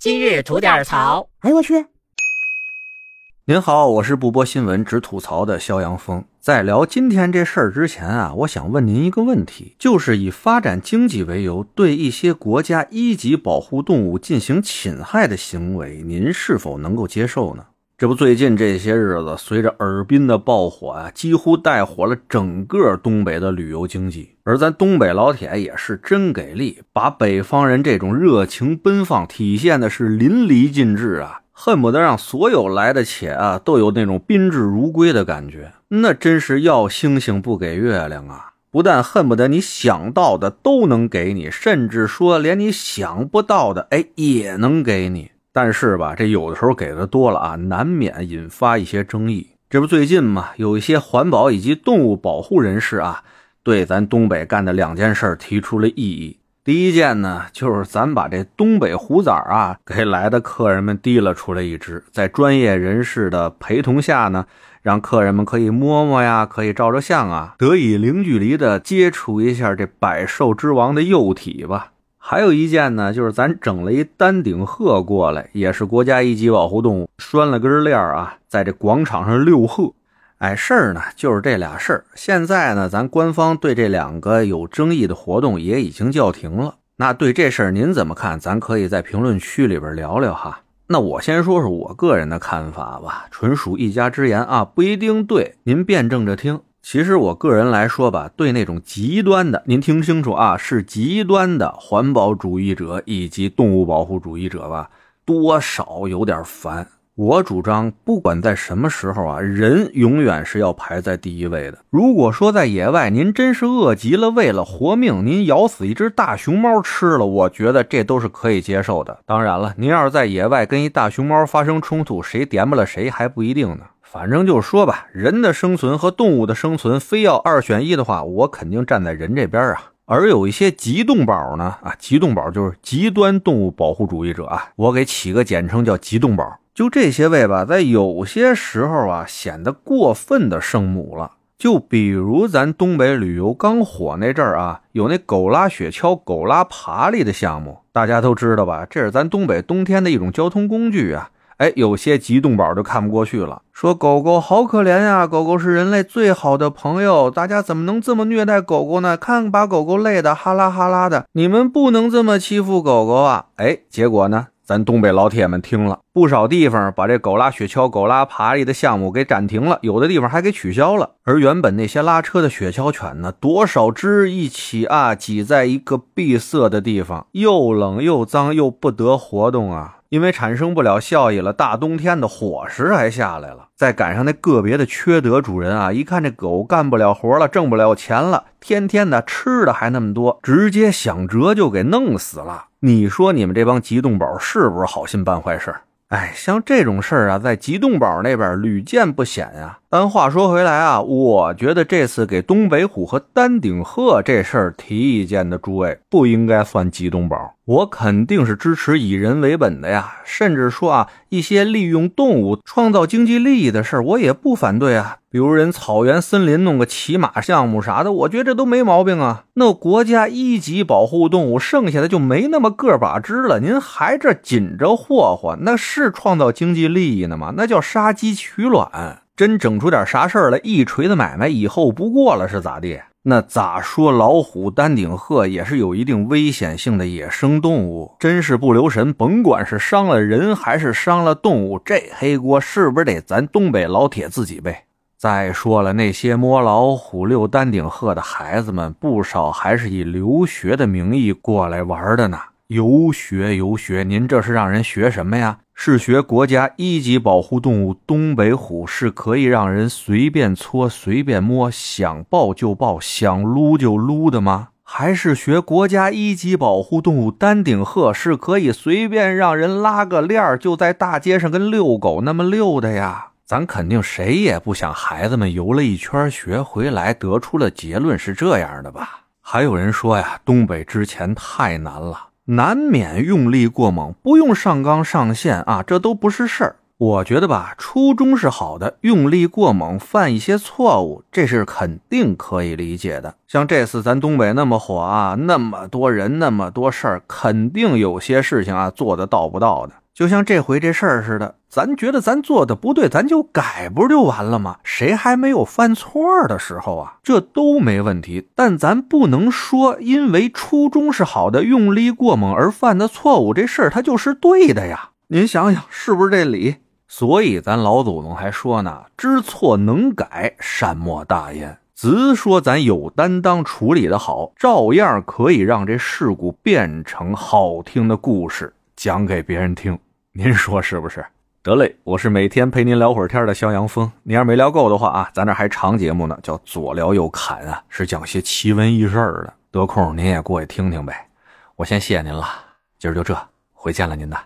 今日吐点槽。哎呦我去！您好，我是不播新闻只吐槽的肖阳峰。在聊今天这事儿之前啊，我想问您一个问题，就是以发展经济为由，对一些国家一级保护动物进行侵害的行为，您是否能够接受呢？这不，最近这些日子，随着尔滨的爆火啊，几乎带火了整个东北的旅游经济。而咱东北老铁也是真给力，把北方人这种热情奔放体现的是淋漓尽致啊，恨不得让所有来的且啊都有那种宾至如归的感觉。那真是要星星不给月亮啊！不但恨不得你想到的都能给你，甚至说连你想不到的，哎，也能给你。但是吧，这有的时候给的多了啊，难免引发一些争议。这不最近嘛，有一些环保以及动物保护人士啊，对咱东北干的两件事提出了异议。第一件呢，就是咱把这东北虎崽啊，给来的客人们提了出来一只，在专业人士的陪同下呢，让客人们可以摸摸呀，可以照照相啊，得以零距离的接触一下这百兽之王的幼体吧。还有一件呢，就是咱整了一丹顶鹤过来，也是国家一级保护动物，拴了根链啊，在这广场上遛鹤。哎，事儿呢就是这俩事儿。现在呢，咱官方对这两个有争议的活动也已经叫停了。那对这事儿您怎么看？咱可以在评论区里边聊聊哈。那我先说说我个人的看法吧，纯属一家之言啊，不一定对，您辩证着听。其实我个人来说吧，对那种极端的，您听清楚啊，是极端的环保主义者以及动物保护主义者吧，多少有点烦。我主张，不管在什么时候啊，人永远是要排在第一位的。如果说在野外您真是饿极了，为了活命，您咬死一只大熊猫吃了，我觉得这都是可以接受的。当然了，您要是在野外跟一大熊猫发生冲突，谁点不了谁还不一定呢。反正就是说吧，人的生存和动物的生存，非要二选一的话，我肯定站在人这边啊。而有一些极动保呢，啊，极动保就是极端动物保护主义者啊，我给起个简称叫极动保。就这些位吧，在有些时候啊，显得过分的圣母了。就比如咱东北旅游刚火那阵儿啊，有那狗拉雪橇、狗拉爬犁的项目，大家都知道吧？这是咱东北冬天的一种交通工具啊。哎，有些极动宝就看不过去了，说狗狗好可怜呀，狗狗是人类最好的朋友，大家怎么能这么虐待狗狗呢？看把狗狗累的哈拉哈拉的，你们不能这么欺负狗狗啊！哎，结果呢，咱东北老铁们听了，不少地方把这狗拉雪橇、狗拉爬犁的项目给暂停了，有的地方还给取消了。而原本那些拉车的雪橇犬呢，多少只一起啊，挤在一个闭塞的地方，又冷又脏又不得活动啊。因为产生不了效益了，大冬天的伙食还下来了，再赶上那个别的缺德主人啊，一看这狗干不了活了，挣不了钱了，天天的吃的还那么多，直接想辙就给弄死了。你说你们这帮极冻宝是不是好心办坏事？哎，像这种事儿啊，在极动宝那边屡见不鲜呀。但话说回来啊，我觉得这次给东北虎和丹顶鹤这事儿提意见的诸位，不应该算极动保。我肯定是支持以人为本的呀，甚至说啊，一些利用动物创造经济利益的事儿，我也不反对啊。比如人草原森林弄个骑马项目啥的，我觉得这都没毛病啊。那国家一级保护动物，剩下的就没那么个把只了，您还这紧着霍霍，那是创造经济利益呢吗？那叫杀鸡取卵。真整出点啥事儿来，一锤子买卖以后不过了是咋地？那咋说？老虎、丹顶鹤也是有一定危险性的野生动物，真是不留神，甭管是伤了人还是伤了动物，这黑锅是不是得咱东北老铁自己背？再说了，那些摸老虎、遛丹顶鹤的孩子们，不少还是以留学的名义过来玩的呢。游学游学，您这是让人学什么呀？是学国家一级保护动物东北虎是可以让人随便搓、随便摸、想抱就抱、想撸就撸的吗？还是学国家一级保护动物丹顶鹤是可以随便让人拉个链儿就在大街上跟遛狗那么遛的呀？咱肯定谁也不想孩子们游了一圈学回来得出了结论是这样的吧？还有人说呀，东北之前太难了。难免用力过猛，不用上纲上线啊，这都不是事儿。我觉得吧，初衷是好的，用力过猛，犯一些错误，这是肯定可以理解的。像这次咱东北那么火啊，那么多人，那么多事儿，肯定有些事情啊做的到不到的。就像这回这事儿似的，咱觉得咱做的不对，咱就改，不就完了吗？谁还没有犯错的时候啊？这都没问题。但咱不能说，因为初衷是好的，用力过猛而犯的错误，这事儿它就是对的呀。您想想，是不是这理？所以咱老祖宗还说呢：“知错能改，善莫大焉。”只说咱有担当，处理的好，照样可以让这事故变成好听的故事，讲给别人听。您说是不是？得嘞，我是每天陪您聊会儿天的肖阳峰。您要是没聊够的话啊，咱这还长节目呢，叫左聊右侃啊，是讲些奇闻异事的。得空您也过去听听呗。我先谢谢您了，今儿就这，回见了您的。